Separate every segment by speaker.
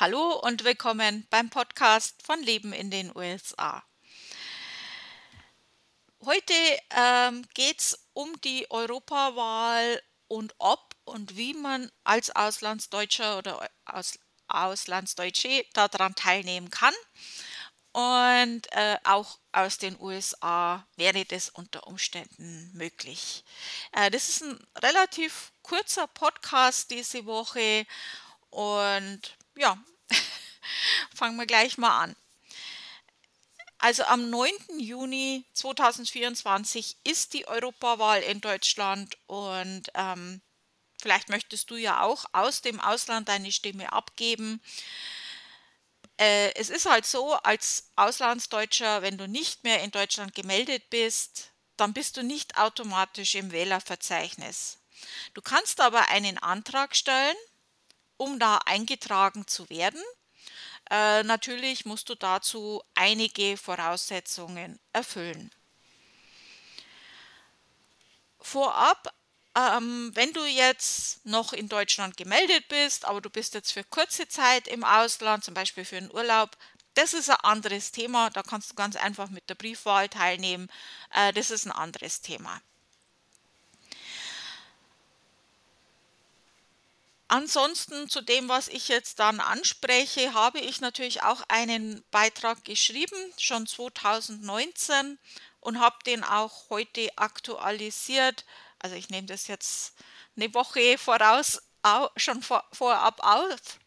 Speaker 1: Hallo und willkommen beim Podcast von Leben in den USA. Heute ähm, geht es um die Europawahl und ob und wie man als Auslandsdeutscher oder Aus Auslandsdeutsche daran teilnehmen kann. Und äh, auch aus den USA wäre das unter Umständen möglich. Äh, das ist ein relativ kurzer Podcast diese Woche und ja, fangen wir gleich mal an. Also am 9. Juni 2024 ist die Europawahl in Deutschland und ähm, vielleicht möchtest du ja auch aus dem Ausland deine Stimme abgeben. Äh, es ist halt so, als Auslandsdeutscher, wenn du nicht mehr in Deutschland gemeldet bist, dann bist du nicht automatisch im Wählerverzeichnis. Du kannst aber einen Antrag stellen, um da eingetragen zu werden. Äh, natürlich musst du dazu einige Voraussetzungen erfüllen. Vorab, ähm, wenn du jetzt noch in Deutschland gemeldet bist, aber du bist jetzt für kurze Zeit im Ausland, zum Beispiel für einen Urlaub, das ist ein anderes Thema. Da kannst du ganz einfach mit der Briefwahl teilnehmen. Äh, das ist ein anderes Thema. Ansonsten zu dem, was ich jetzt dann anspreche, habe ich natürlich auch einen Beitrag geschrieben, schon 2019 und habe den auch heute aktualisiert. Also ich nehme das jetzt eine Woche voraus schon vor, vorab auf.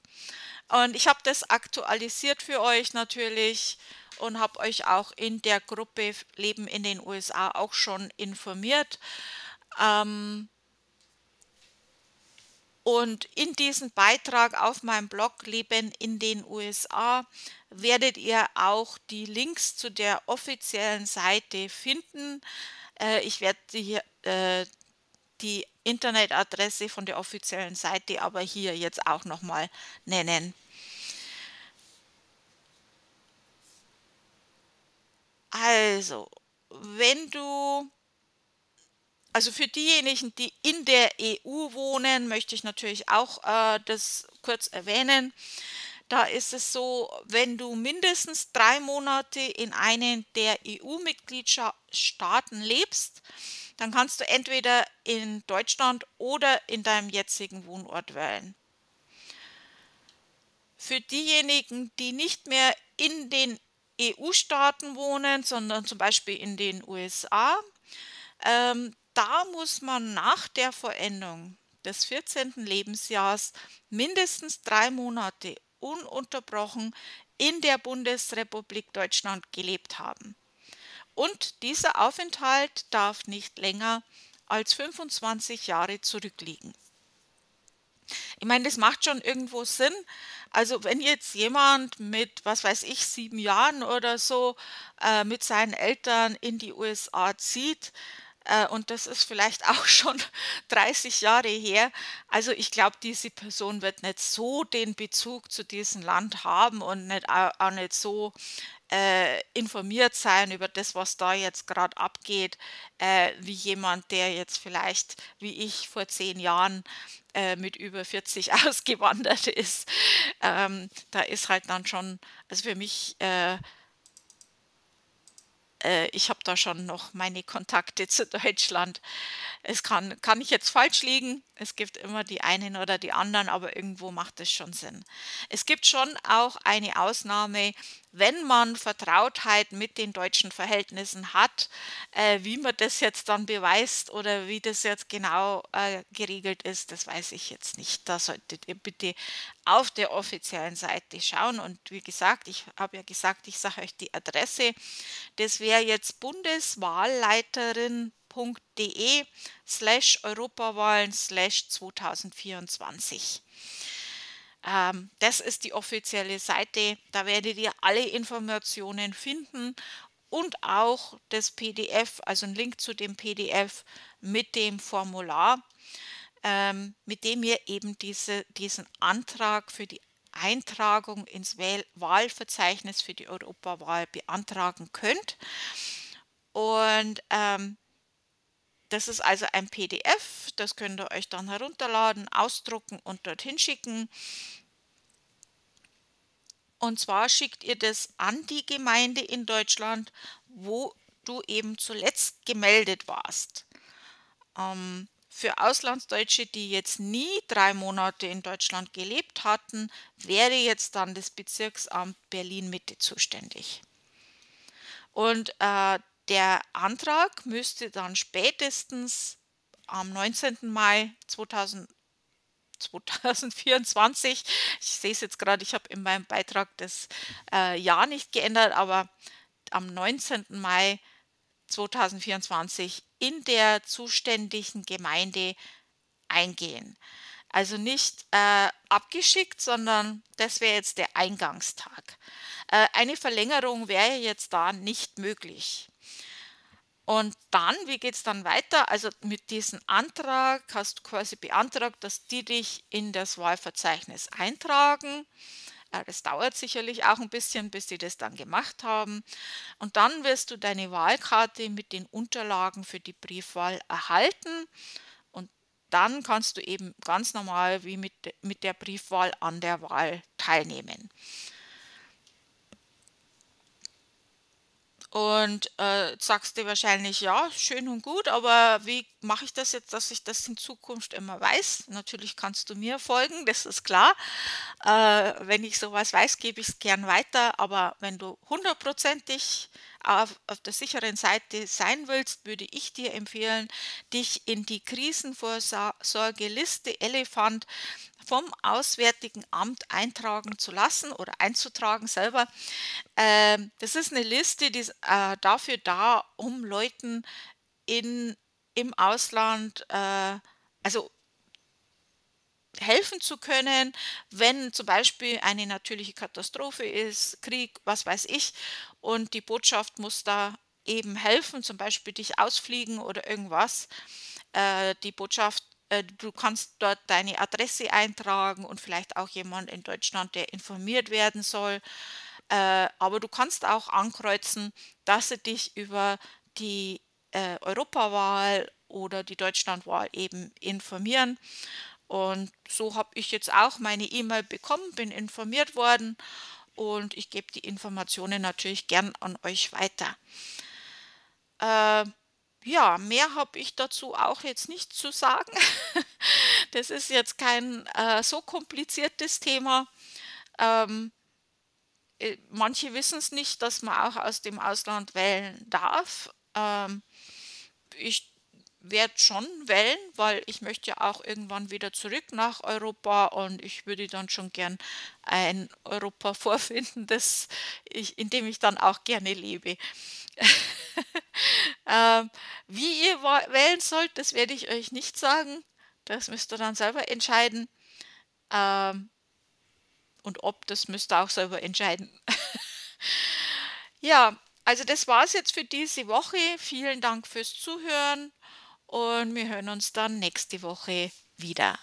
Speaker 1: Und ich habe das aktualisiert für euch natürlich und habe euch auch in der Gruppe Leben in den USA auch schon informiert. Ähm, und in diesem Beitrag auf meinem Blog Leben in den USA werdet ihr auch die Links zu der offiziellen Seite finden. Äh, ich werde die, äh, die Internetadresse von der offiziellen Seite aber hier jetzt auch nochmal nennen. Also, wenn du also für diejenigen, die in der EU wohnen, möchte ich natürlich auch äh, das kurz erwähnen. Da ist es so, wenn du mindestens drei Monate in einem der EU-Mitgliedstaaten lebst, dann kannst du entweder in Deutschland oder in deinem jetzigen Wohnort wählen. Für diejenigen, die nicht mehr in den EU-Staaten wohnen, sondern zum Beispiel in den USA, ähm, da muss man nach der Vollendung des 14. Lebensjahres mindestens drei Monate ununterbrochen in der Bundesrepublik Deutschland gelebt haben. Und dieser Aufenthalt darf nicht länger als 25 Jahre zurückliegen. Ich meine, das macht schon irgendwo Sinn. Also wenn jetzt jemand mit, was weiß ich, sieben Jahren oder so äh, mit seinen Eltern in die USA zieht, und das ist vielleicht auch schon 30 Jahre her. Also ich glaube, diese Person wird nicht so den Bezug zu diesem Land haben und nicht, auch nicht so äh, informiert sein über das, was da jetzt gerade abgeht, äh, wie jemand, der jetzt vielleicht, wie ich vor zehn Jahren äh, mit über 40 ausgewandert ist. Ähm, da ist halt dann schon, also für mich äh, ich habe da schon noch meine Kontakte zu Deutschland. Es kann, kann ich jetzt falsch liegen. Es gibt immer die einen oder die anderen, aber irgendwo macht es schon Sinn. Es gibt schon auch eine Ausnahme, wenn man Vertrautheit mit den deutschen Verhältnissen hat, äh, wie man das jetzt dann beweist oder wie das jetzt genau äh, geregelt ist, das weiß ich jetzt nicht. Da solltet ihr bitte auf der offiziellen Seite schauen. Und wie gesagt, ich habe ja gesagt, ich sage euch die Adresse. Das wäre jetzt bundeswahlleiterin.de slash Europawahlen slash 2024. Ähm, das ist die offizielle Seite. Da werdet ihr alle Informationen finden und auch das PDF, also ein Link zu dem PDF mit dem Formular, ähm, mit dem ihr eben diese, diesen Antrag für die Eintragung ins Wahlverzeichnis für die Europawahl beantragen könnt. Und ähm, das ist also ein PDF, das könnt ihr euch dann herunterladen, ausdrucken und dorthin schicken. Und zwar schickt ihr das an die Gemeinde in Deutschland, wo du eben zuletzt gemeldet warst. Ähm, für Auslandsdeutsche, die jetzt nie drei Monate in Deutschland gelebt hatten, wäre jetzt dann das Bezirksamt Berlin Mitte zuständig. Und äh, der Antrag müsste dann spätestens am 19. Mai 2000, 2024, ich sehe es jetzt gerade, ich habe in meinem Beitrag das äh, Jahr nicht geändert, aber am 19. Mai 2024 in der zuständigen Gemeinde eingehen. Also nicht äh, abgeschickt, sondern das wäre jetzt der Eingangstag. Äh, eine Verlängerung wäre jetzt da nicht möglich. Und dann, wie geht es dann weiter? Also mit diesem Antrag hast du quasi beantragt, dass die dich in das Wahlverzeichnis eintragen. Äh, das dauert sicherlich auch ein bisschen, bis sie das dann gemacht haben. Und dann wirst du deine Wahlkarte mit den Unterlagen für die Briefwahl erhalten. Und dann kannst du eben ganz normal wie mit, mit der Briefwahl an der Wahl teilnehmen. Und äh, sagst du wahrscheinlich, ja, schön und gut, aber wie mache ich das jetzt, dass ich das in Zukunft immer weiß? Natürlich kannst du mir folgen, das ist klar. Äh, wenn ich sowas weiß, gebe ich es gern weiter, aber wenn du hundertprozentig auf, auf der sicheren Seite sein willst, würde ich dir empfehlen, dich in die Krisenvorsorgeliste Elefant vom Auswärtigen Amt eintragen zu lassen oder einzutragen selber. Ähm, das ist eine Liste, die ist äh, dafür da, um Leuten in, im Ausland, äh, also helfen zu können, wenn zum Beispiel eine natürliche Katastrophe ist, Krieg, was weiß ich, und die Botschaft muss da eben helfen, zum Beispiel dich ausfliegen oder irgendwas. Äh, die Botschaft, du kannst dort deine Adresse eintragen und vielleicht auch jemand in Deutschland, der informiert werden soll. Äh, aber du kannst auch ankreuzen, dass sie dich über die äh, Europawahl oder die Deutschlandwahl eben informieren. Und so habe ich jetzt auch meine E-Mail bekommen, bin informiert worden und ich gebe die Informationen natürlich gern an euch weiter. Äh, ja, mehr habe ich dazu auch jetzt nicht zu sagen. das ist jetzt kein äh, so kompliziertes Thema. Ähm, äh, manche wissen es nicht, dass man auch aus dem Ausland wählen darf. Ähm, ich werde schon wählen, weil ich möchte ja auch irgendwann wieder zurück nach Europa und ich würde dann schon gern ein Europa vorfinden, das ich, in dem ich dann auch gerne lebe. ähm, wie ihr wählen sollt, das werde ich euch nicht sagen. Das müsst ihr dann selber entscheiden. Ähm, und ob, das müsst ihr auch selber entscheiden. ja, also das war es jetzt für diese Woche. Vielen Dank fürs Zuhören und wir hören uns dann nächste Woche wieder.